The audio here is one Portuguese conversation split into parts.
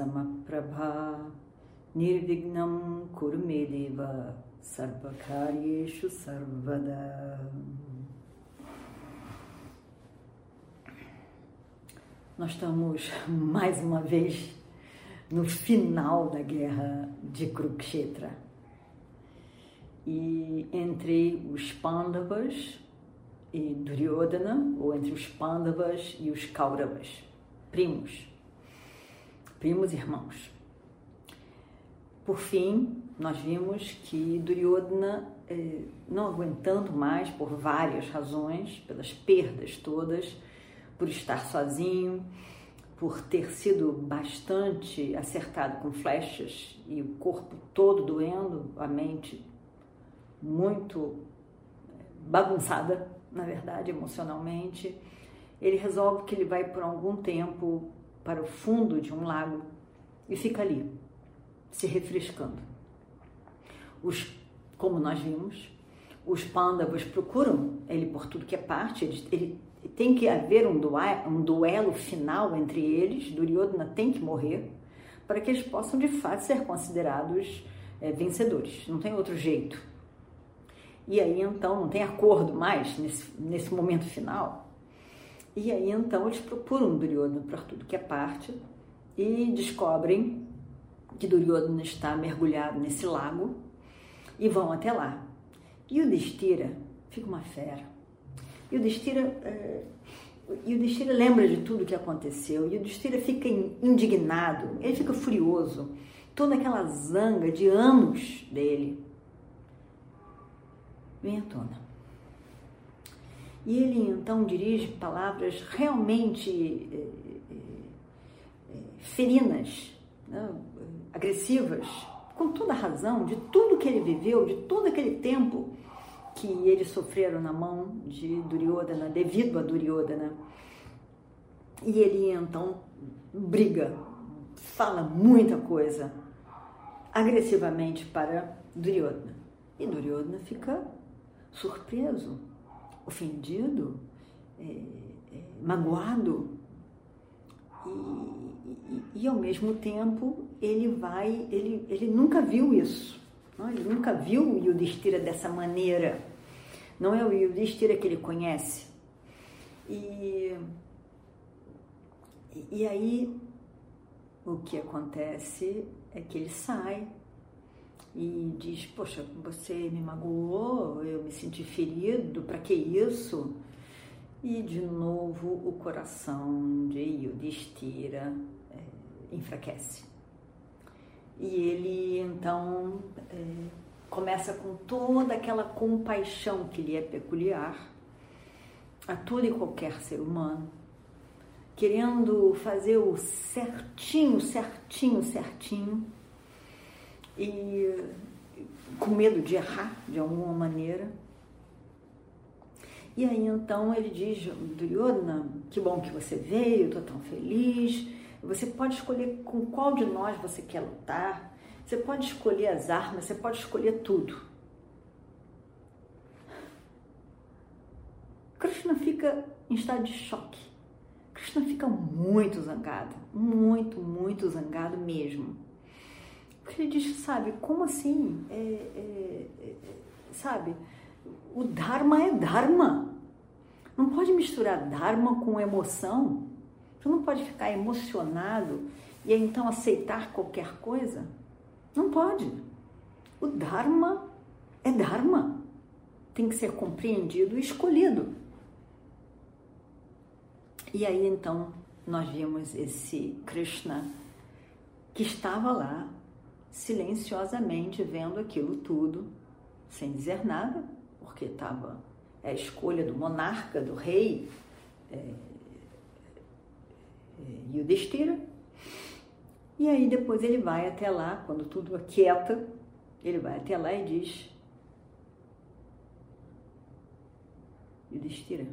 Koti Samaprabha Nirvignam Kurmedeva Sarvakaryeshu Sarvada Nós estamos mais uma vez no final da guerra de Kurukshetra. E entre os Pandavas e Duryodhana, ou entre os Pandavas e os Kauravas, primos, primos irmãos. Por fim, nós vimos que Duryodhana, eh, não aguentando mais por várias razões, pelas perdas todas, por estar sozinho, por ter sido bastante acertado com flechas e o corpo todo doendo, a mente muito bagunçada, na verdade, emocionalmente, ele resolve que ele vai por algum tempo para o fundo de um lago e fica ali, se refrescando. Os, como nós vimos, os pândavas procuram ele por tudo que é parte, ele, ele tem que haver um duelo, um duelo final entre eles, Duryodhana tem que morrer, para que eles possam de fato ser considerados é, vencedores. Não tem outro jeito. E aí então não tem acordo mais nesse, nesse momento final. E aí então eles procuram Duryodhana por tudo que é parte e descobrem que Duryodhana está mergulhado nesse lago e vão até lá. E o Destira fica uma fera. E o Destira, é, e o Destira lembra de tudo que aconteceu, e o Destira fica indignado, ele fica furioso, toda aquela zanga de anos dele. Vem à tona. E ele então dirige palavras realmente é, é, ferinas, né, agressivas, com toda a razão, de tudo que ele viveu, de todo aquele tempo que eles sofreram na mão de Duryodhana, devido a Duryodhana. E ele então briga, fala muita coisa agressivamente para Duryodhana. E Duryodhana fica surpreso, ofendido, é, é, magoado. E, e, e, ao mesmo tempo ele vai, ele, ele nunca viu isso. Ele nunca viu o Yudhishthira dessa maneira. Não é o Yudhishthira que ele conhece. E, e aí o que acontece é que ele sai e diz: Poxa, você me magoou, eu me senti ferido, para que isso? E de novo o coração de Yudhishthira é, enfraquece. E ele então é, começa com toda aquela compaixão que lhe é peculiar a todo e qualquer ser humano, querendo fazer o certinho, certinho, certinho, e com medo de errar de alguma maneira. E aí então ele diz, Duryodhana, que bom que você veio, estou tão feliz, você pode escolher com qual de nós você quer lutar. Você pode escolher as armas, você pode escolher tudo. Krishna fica em estado de choque. Krishna fica muito zangado, muito, muito zangado mesmo. Porque ele diz, sabe, como assim? É, é, é, sabe, o Dharma é Dharma. Não pode misturar Dharma com emoção. Tu não pode ficar emocionado e então aceitar qualquer coisa. Não pode. O Dharma é Dharma. Tem que ser compreendido e escolhido. E aí então nós vimos esse Krishna que estava lá silenciosamente vendo aquilo tudo, sem dizer nada, porque estava é a escolha do monarca, do rei, é, Yudhishthira. E aí depois ele vai até lá, quando tudo aquieta, ele vai até lá e diz: Yudhishthira,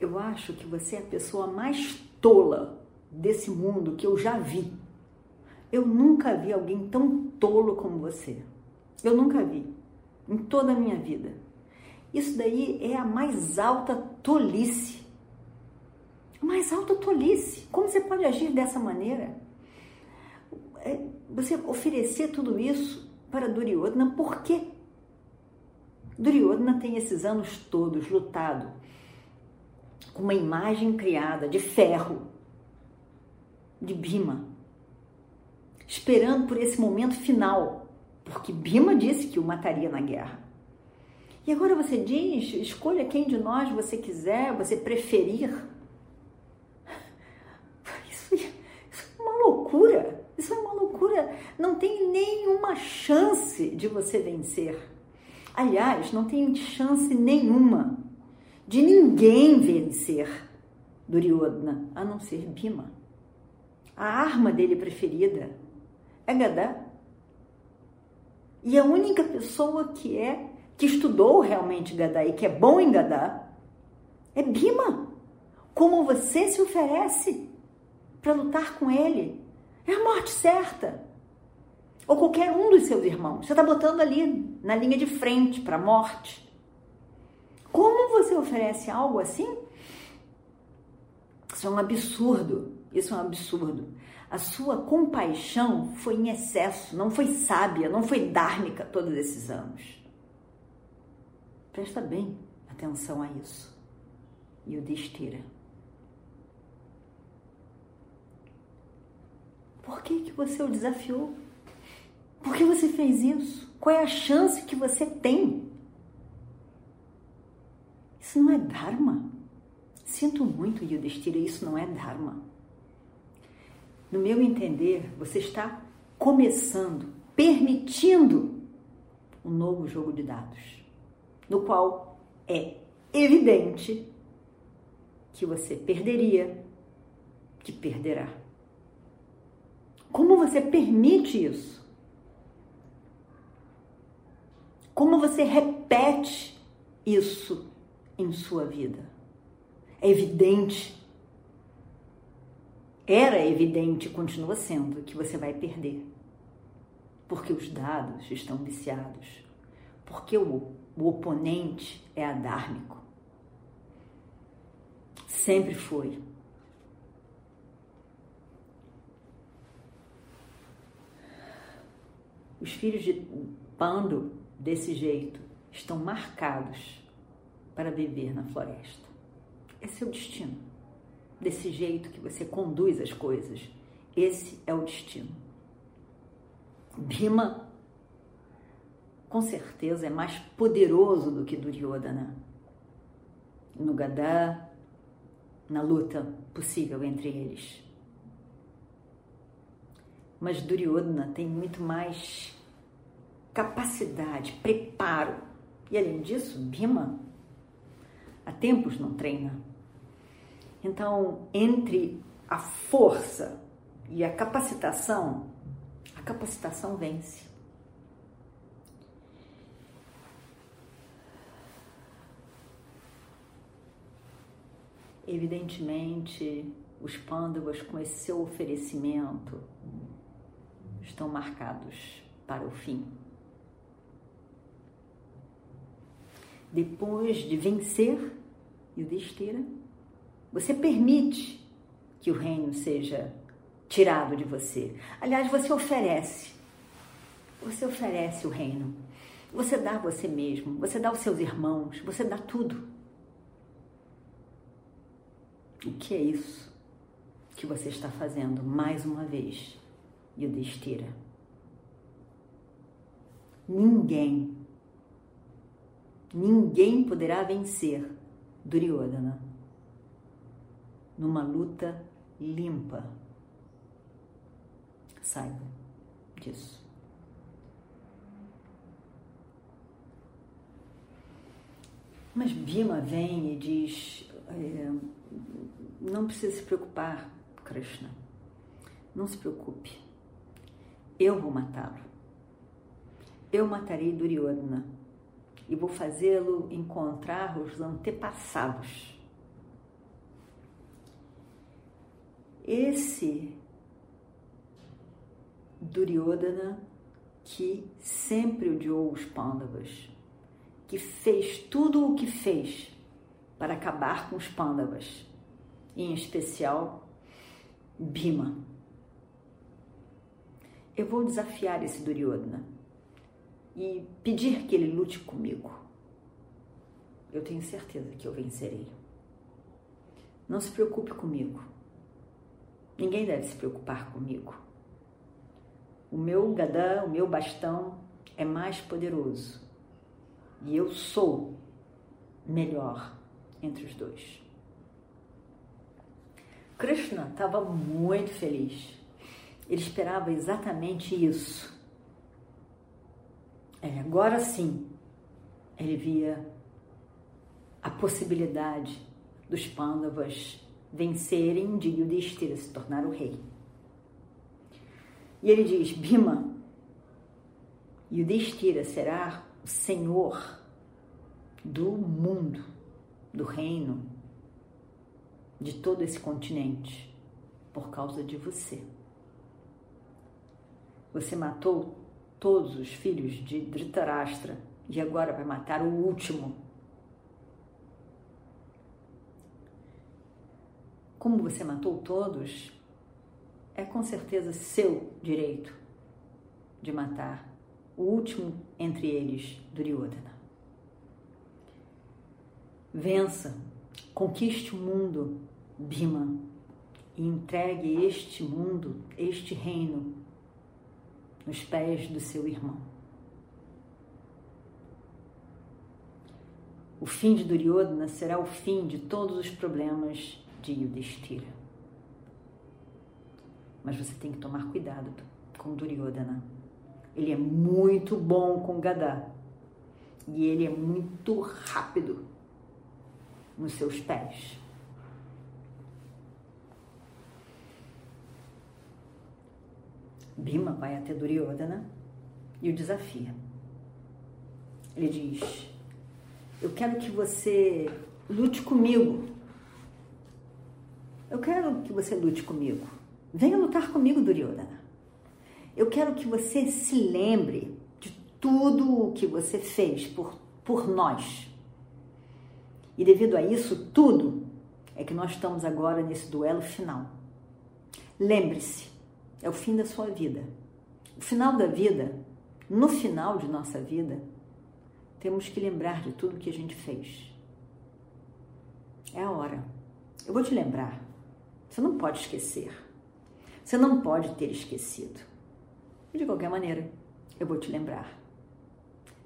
eu acho que você é a pessoa mais tola desse mundo que eu já vi. Eu nunca vi alguém tão tolo como você. Eu nunca vi em toda a minha vida. Isso daí é a mais alta tolice. A mais alta tolice. Como você pode agir dessa maneira? É, você oferecer tudo isso para Duryodhana, por quê? Duryodhana tem esses anos todos lutado com uma imagem criada de ferro de Bima, esperando por esse momento final, porque Bima disse que o mataria na guerra. E agora você diz: escolha quem de nós você quiser, você preferir. Isso, isso é uma loucura. Isso é uma loucura. Não tem nenhuma chance de você vencer. Aliás, não tem chance nenhuma de ninguém vencer Duryodhana, a não ser Bima. A arma dele preferida é Gadá. E a única pessoa que é que estudou realmente Gadá e que é bom em Gadá é Bima. Como você se oferece para lutar com ele? É a morte certa. Ou qualquer um dos seus irmãos. Você está botando ali na linha de frente para a morte. Como você oferece algo assim? Isso é um absurdo. Isso é um absurdo. A sua compaixão foi em excesso, não foi sábia, não foi dármica todos esses anos. Presta bem atenção a isso. E o destira. Por que, que você o desafiou? Por que você fez isso? Qual é a chance que você tem? Isso não é Dharma. Sinto muito, Yudhishthira, isso não é Dharma. No meu entender, você está começando, permitindo um novo jogo de dados, no qual é evidente que você perderia, que perderá. Como você permite isso? Como você repete isso em sua vida? É evidente, era evidente continua sendo que você vai perder. Porque os dados estão viciados. Porque o, o oponente é adármico. Sempre foi. Os filhos de Pando, desse jeito, estão marcados para viver na floresta. Esse é o destino. Desse jeito que você conduz as coisas. Esse é o destino. Bhima, com certeza, é mais poderoso do que Duryodhana. No Gadá, na luta possível entre eles. Mas Duryodhana tem muito mais capacidade, preparo. E além disso, Bhima há tempos não treina. Então, entre a força e a capacitação, a capacitação vence. Evidentemente, os pândavas com esse seu oferecimento estão marcados para o fim. Depois de vencer Yudhishthira, você permite que o reino seja tirado de você. Aliás, você oferece. Você oferece o reino. Você dá você mesmo, você dá os seus irmãos, você dá tudo. O que é isso que você está fazendo mais uma vez, Yudhishthira? Ninguém, ninguém poderá vencer Duryodhana numa luta limpa. Saiba disso. Mas Bima vem e diz: é, não precisa se preocupar, Krishna. Não se preocupe. Eu vou matá-lo. Eu matarei Duryodhana e vou fazê-lo encontrar os antepassados. Esse Duryodhana que sempre odiou os Pandavas, que fez tudo o que fez para acabar com os Pandavas, em especial Bhima. Eu vou desafiar esse Duryodhana e pedir que ele lute comigo. Eu tenho certeza que eu vencerei. Não se preocupe comigo. Ninguém deve se preocupar comigo. O meu gadã, o meu bastão é mais poderoso. E eu sou melhor entre os dois. Krishna estava muito feliz. Ele esperava exatamente isso. Agora sim, ele via a possibilidade dos Pandavas vencerem de Yudhishthira, se tornar o rei. E ele diz: Bima, Yudhishthira será o senhor do mundo, do reino, de todo esse continente, por causa de você. Você matou todos os filhos de Dhritarashtra e agora vai matar o último. Como você matou todos, é com certeza seu direito de matar o último entre eles, Duryodhana. Vença, conquiste o mundo, Bhima, e entregue este mundo, este reino, nos pés do seu irmão. O fim de Duryodhana será o fim de todos os problemas de Yudhishthira. Mas você tem que tomar cuidado com Duryodhana. Ele é muito bom com Gadá. E ele é muito rápido nos seus pés. Bima vai até Duryodhana e o desafia. Ele diz: Eu quero que você lute comigo. Eu quero que você lute comigo. Venha lutar comigo, Duryodhana. Eu quero que você se lembre de tudo o que você fez por, por nós. E devido a isso tudo, é que nós estamos agora nesse duelo final. Lembre-se, é o fim da sua vida. O final da vida, no final de nossa vida, temos que lembrar de tudo que a gente fez. É a hora. Eu vou te lembrar. Você não pode esquecer. Você não pode ter esquecido. De qualquer maneira, eu vou te lembrar.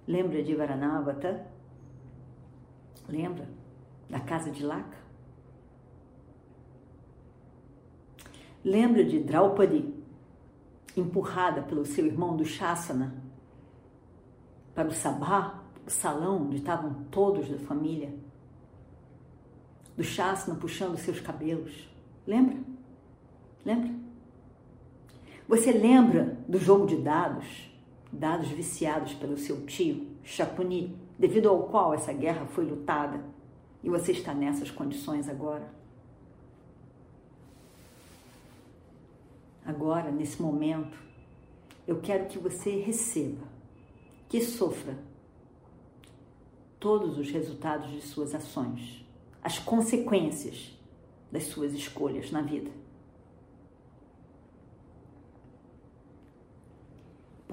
Lembra de Varanavata? Lembra da casa de Laka? Lembra de Draupadi, empurrada pelo seu irmão do Shasana para o Sabá, o salão onde estavam todos da família? Do Shasana puxando seus cabelos. Lembra? Lembra? Você lembra do jogo de dados? Dados viciados pelo seu tio, Chapuni, devido ao qual essa guerra foi lutada e você está nessas condições agora? Agora, nesse momento, eu quero que você receba, que sofra todos os resultados de suas ações, as consequências das suas escolhas na vida.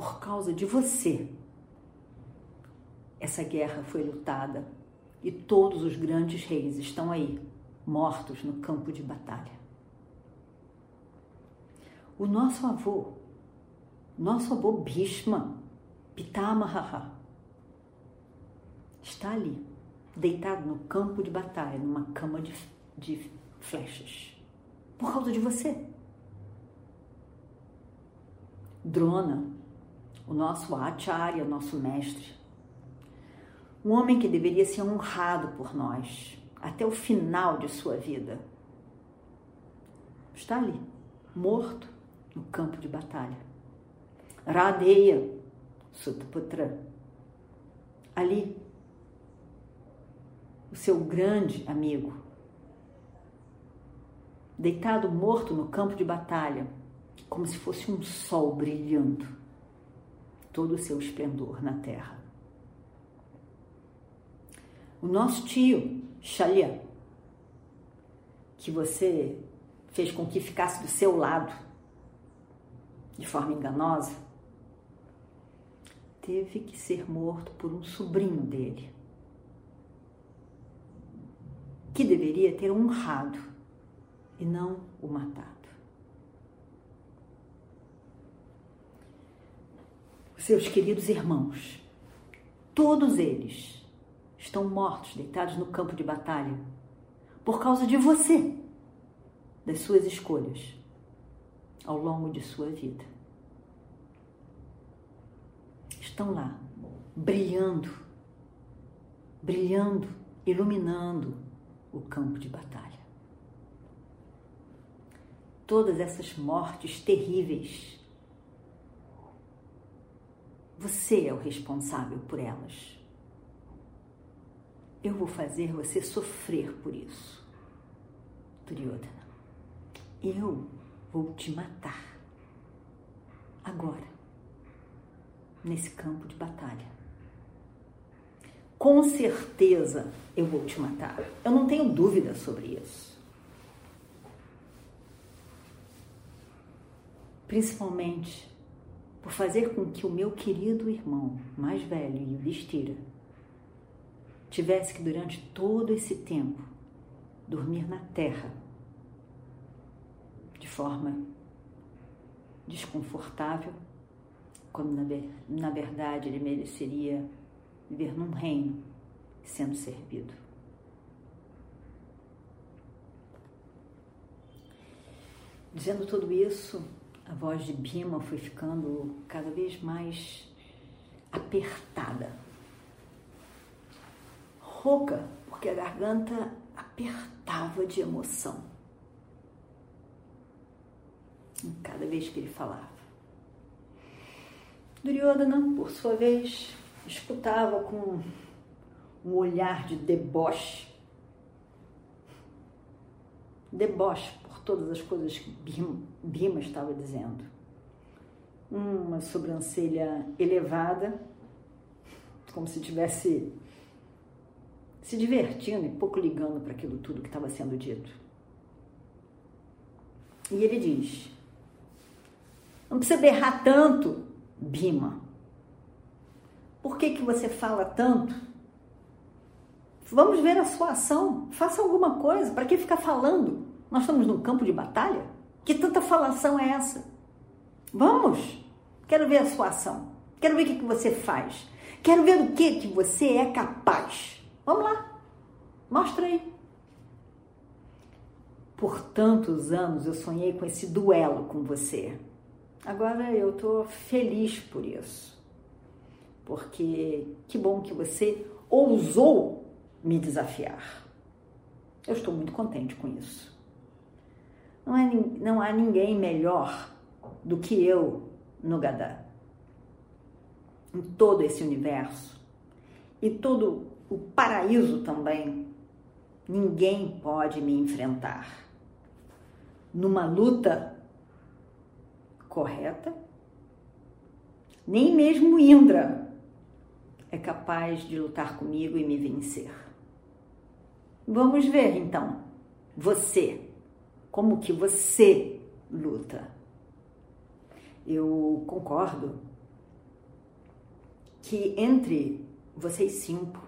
por causa de você. Essa guerra foi lutada e todos os grandes reis estão aí, mortos no campo de batalha. O nosso avô, nosso avô Bhishma, Pitamaha, está ali, deitado no campo de batalha, numa cama de, de flechas, por causa de você. Drona, o nosso acharya, o nosso mestre. Um homem que deveria ser honrado por nós até o final de sua vida. Está ali, morto no campo de batalha. Radeya, Sutaputra. Ali, o seu grande amigo, deitado morto no campo de batalha, como se fosse um sol brilhando, todo o seu esplendor na terra. O nosso tio, Shalya, que você fez com que ficasse do seu lado de forma enganosa, teve que ser morto por um sobrinho dele, que deveria ter honrado e não o matado. Seus queridos irmãos, todos eles estão mortos, deitados no campo de batalha, por causa de você, das suas escolhas ao longo de sua vida. Estão lá, brilhando, brilhando, iluminando o campo de batalha. Todas essas mortes terríveis, você é o responsável por elas. Eu vou fazer você sofrer por isso, Duryodhana. Eu vou te matar. Agora, nesse campo de batalha. Com certeza eu vou te matar. Eu não tenho dúvida sobre isso. Principalmente por fazer com que o meu querido irmão mais velho, Yudhishthira, tivesse que durante todo esse tempo dormir na terra de forma desconfortável, quando na, na verdade ele mereceria viver num reino sendo servido. Dizendo tudo isso, a voz de Bima foi ficando cada vez mais apertada. Rouca, porque a garganta apertava de emoção. Cada vez que ele falava. Duryodhana, por sua vez, escutava com um olhar de deboche. Deboche todas as coisas que Bima estava dizendo. Uma sobrancelha elevada, como se tivesse se divertindo e pouco ligando para aquilo tudo que estava sendo dito. E ele diz: Não precisa berrar tanto, Bima. Por que, que você fala tanto? Vamos ver a sua ação. Faça alguma coisa. Para que ficar falando? Nós estamos num campo de batalha? Que tanta falação é essa? Vamos! Quero ver a sua ação. Quero ver o que, você faz. Quero ver o que, que você é capaz. Vamos lá. Mostra aí. Por tantos anos eu sonhei com esse duelo com você. Agora eu estou feliz por isso porque que bom que você ousou me desafiar. Eu estou muito contente com isso. Não, é, não há ninguém melhor do que eu no Gadá. Em todo esse universo e todo o paraíso também, ninguém pode me enfrentar. Numa luta correta, nem mesmo Indra é capaz de lutar comigo e me vencer. Vamos ver então, você, como que você luta. Eu concordo que entre vocês cinco,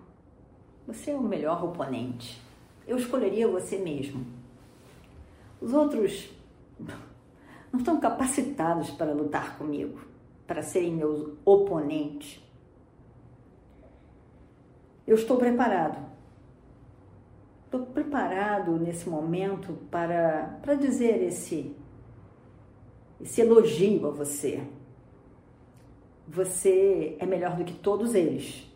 você é o melhor oponente. Eu escolheria você mesmo. Os outros não estão capacitados para lutar comigo, para serem meus oponentes. Eu estou preparado. Estou preparado nesse momento para, para dizer esse, esse elogio a você. Você é melhor do que todos eles,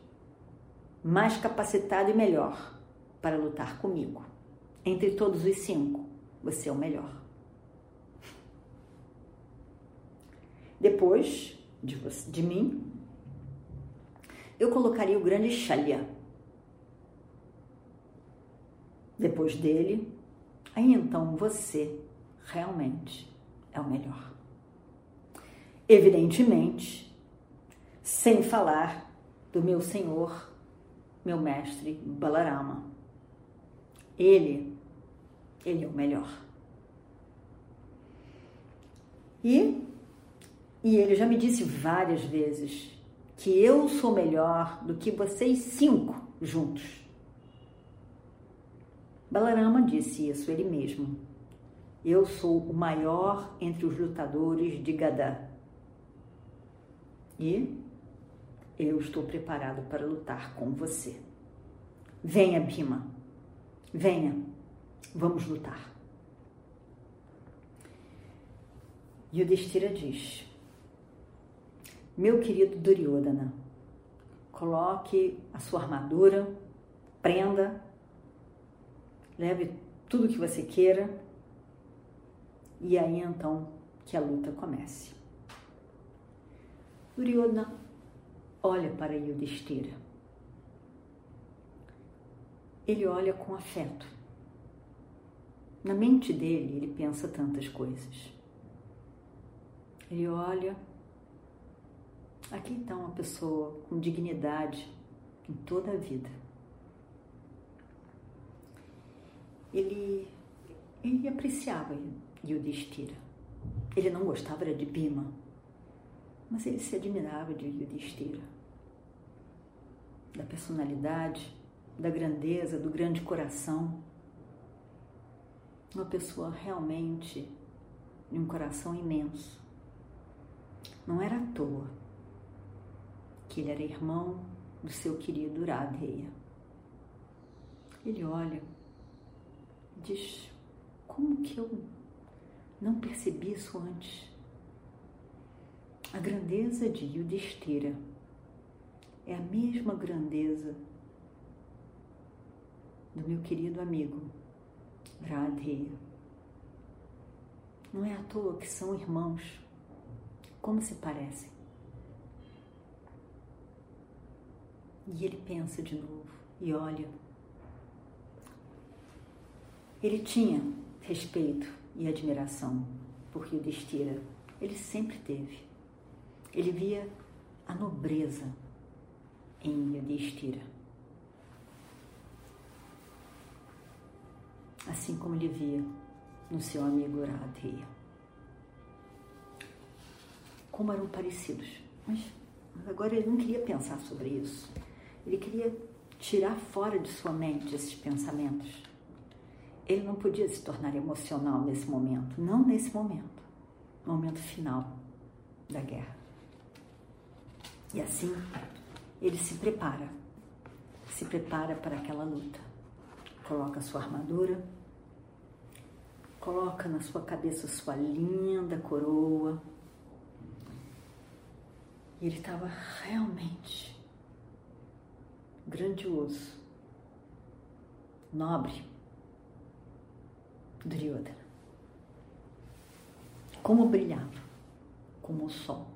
mais capacitado e melhor para lutar comigo. Entre todos os cinco, você é o melhor. Depois de, você, de mim, eu colocaria o grande Shalya. Depois dele, aí então você realmente é o melhor. Evidentemente, sem falar do meu senhor, meu mestre Balarama. Ele, ele é o melhor. E, e ele já me disse várias vezes que eu sou melhor do que vocês cinco juntos. Balarama disse isso ele mesmo. Eu sou o maior entre os lutadores de Gadá. E eu estou preparado para lutar com você. Venha, Bima. Venha. Vamos lutar. Yudhishthira diz: Meu querido Duryodhana, coloque a sua armadura, prenda, leve tudo que você queira e aí então que a luta comece. Duryodhana olha para Yudhishthira. Ele olha com afeto. Na mente dele, ele pensa tantas coisas. Ele olha. Aqui está uma pessoa com dignidade em toda a vida. Ele, ele apreciava Yudhishthira. Ele não gostava de Bima, mas ele se admirava de Yudhishthira. Da personalidade, da grandeza, do grande coração. Uma pessoa realmente de um coração imenso. Não era à toa que ele era irmão do seu querido Radheya. Ele olha diz: Como que eu não percebi isso antes? A grandeza de Yudhishthira é a mesma grandeza do meu querido amigo Radheya. Não é à toa que são irmãos como se parecem? E ele pensa de novo e olha. Ele tinha respeito e admiração por Yudhishthira. Ele sempre teve. Ele via a nobreza em Yudhishthira. Assim como ele via no seu amigo Radheya como eram parecidos. Mas agora ele não queria pensar sobre isso. Ele queria tirar fora de sua mente esses pensamentos. Ele não podia se tornar emocional nesse momento, não nesse momento, no momento final da guerra. E assim, ele se prepara, se prepara para aquela luta. Coloca sua armadura, coloca na sua cabeça sua linda coroa, e ele estava realmente grandioso, nobre, Duryodhana. Como brilhava, como o sol.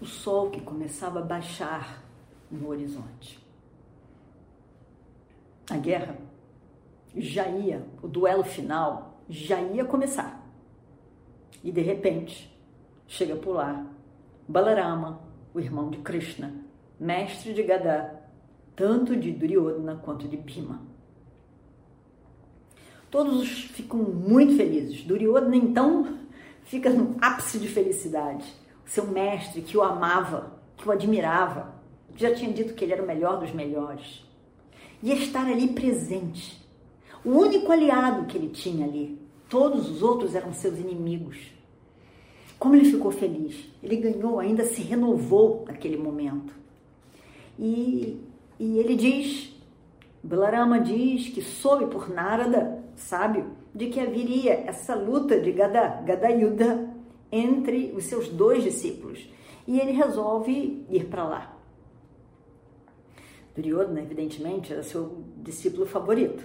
O sol que começava a baixar no horizonte. A guerra já ia, o duelo final já ia começar. E de repente, chega por lá Balarama, o irmão de Krishna, mestre de Gadá, tanto de Duryodhana quanto de Bhima. Todos ficam muito felizes. Duryodhana, então, fica no ápice de felicidade. Seu mestre, que o amava, que o admirava, já tinha dito que ele era o melhor dos melhores. Ia estar ali presente. O único aliado que ele tinha ali. Todos os outros eram seus inimigos. Como ele ficou feliz? Ele ganhou, ainda se renovou naquele momento. E, e ele diz, Balarama diz que soube por Narada, sábio, de que haveria essa luta de Gada, Gadayuda entre os seus dois discípulos. E ele resolve ir para lá. Duryodhana, evidentemente, era seu discípulo favorito.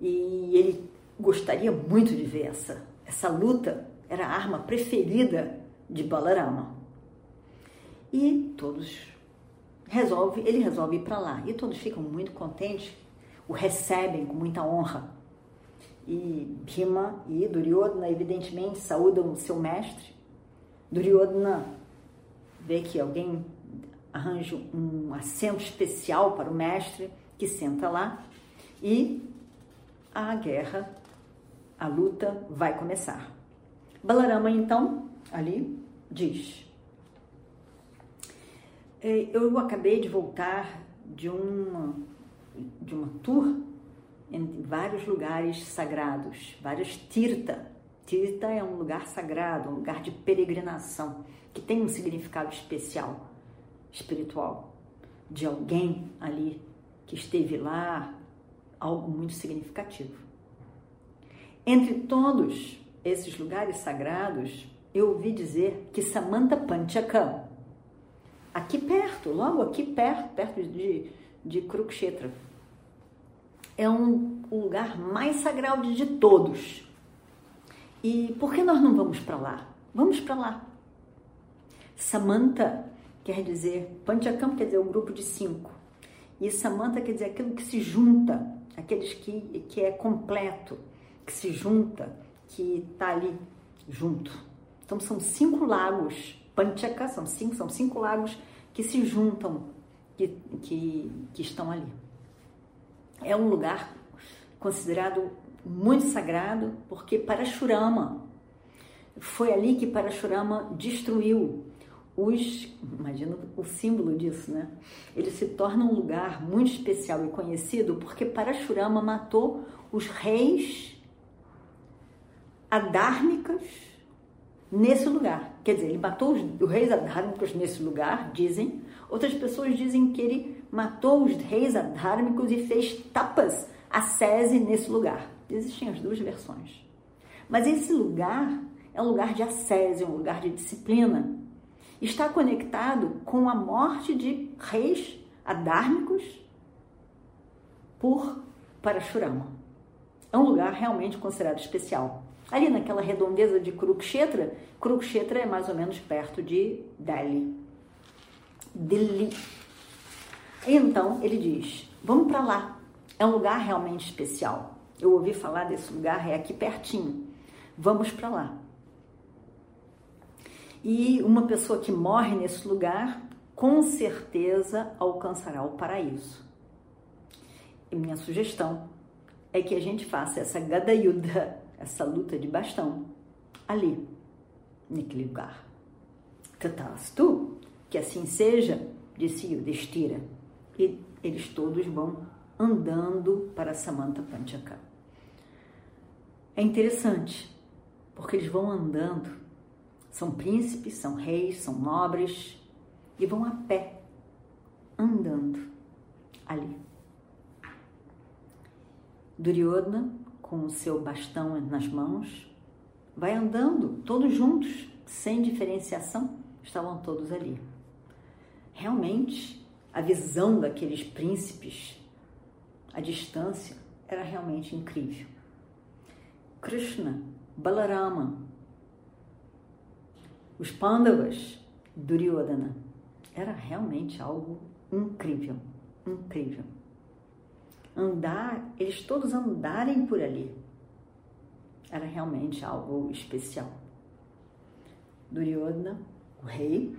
E ele gostaria muito de ver essa, essa luta era a arma preferida de Balarama. E todos resolve, ele resolve ir para lá. E todos ficam muito contentes, o recebem com muita honra. E Bhima e Duryodhana, evidentemente, saúdam o seu mestre. Duryodhana vê que alguém arranja um assento especial para o mestre, que senta lá, e a guerra, a luta vai começar. Balarama, então, ali diz: é, Eu acabei de voltar de uma, de uma tour em vários lugares sagrados, vários tirta. Tirta é um lugar sagrado, um lugar de peregrinação, que tem um significado especial, espiritual, de alguém ali que esteve lá, algo muito significativo. Entre todos esses lugares sagrados, eu ouvi dizer que Samanta Panchaka, aqui perto, logo aqui perto, perto de, de Kurukshetra, é um, o lugar mais sagrado de todos. E por que nós não vamos para lá? Vamos para lá. Samanta quer dizer, Panchakam quer dizer um grupo de cinco. E Samanta quer dizer aquilo que se junta, aqueles que, que é completo, que se junta, que está ali junto. Então são cinco lagos, Panchaka, são cinco, são cinco lagos que se juntam, que, que, que estão ali. É um lugar considerado muito sagrado, porque Parashurama foi ali que Parashurama destruiu os, imagina o símbolo disso, né? Ele se torna um lugar muito especial e conhecido porque Parashurama matou os reis adármicas nesse lugar. Quer dizer, ele matou os, reis adármicos nesse lugar, dizem. Outras pessoas dizem que ele matou os reis adármicos e fez tapas a sese nesse lugar. Existem as duas versões. Mas esse lugar é um lugar de ascese, um lugar de disciplina. Está conectado com a morte de reis adármicos por Parashurama. É um lugar realmente considerado especial. Ali naquela redondeza de Kurukshetra, Kurukshetra é mais ou menos perto de Delhi. Delhi. Então ele diz: vamos para lá. É um lugar realmente especial. Eu ouvi falar desse lugar, é aqui pertinho. Vamos para lá. E uma pessoa que morre nesse lugar, com certeza alcançará o paraíso. E minha sugestão é que a gente faça essa gadayuda, essa luta de bastão, ali, naquele lugar. Tatastu, que assim seja, disse Yudhishthira. E eles todos vão andando para Samanta Panchaka. É interessante, porque eles vão andando, são príncipes, são reis, são nobres, e vão a pé, andando ali. Duryodhana, com o seu bastão nas mãos, vai andando, todos juntos, sem diferenciação, estavam todos ali. Realmente, a visão daqueles príncipes, a distância, era realmente incrível. Krishna, Balarama, os Pandavas, Duryodhana, era realmente algo incrível, incrível andar, eles todos andarem por ali, era realmente algo especial. Duryodhana, o rei,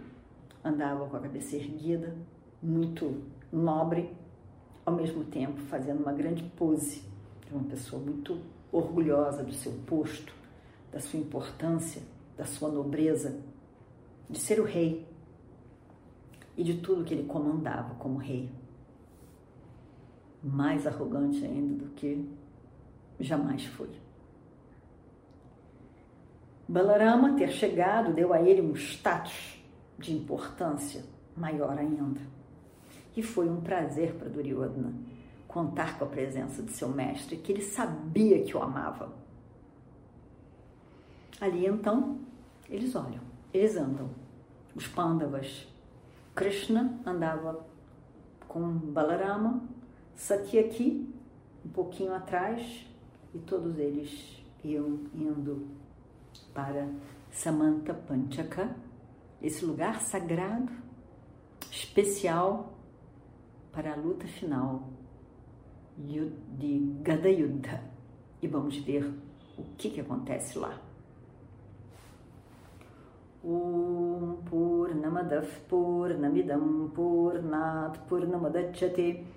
andava com a cabeça erguida, muito nobre, ao mesmo tempo fazendo uma grande pose de uma pessoa muito orgulhosa do seu posto, da sua importância, da sua nobreza, de ser o rei e de tudo que ele comandava como rei mais arrogante ainda do que jamais foi. Balarama ter chegado deu a ele um status de importância maior ainda. E foi um prazer para Duryodhana contar com a presença de seu mestre, que ele sabia que o amava. Ali então, eles olham, eles andam. Os Pandavas. Krishna andava com Balarama Satyaki, um pouquinho atrás, e todos eles iam indo para Samanta Panchaka, esse lugar sagrado, especial para a luta final de Gada Yuddha. E vamos ver o que, que acontece lá. Om Purnamadav Purnamidam Purnat Purnamadachyate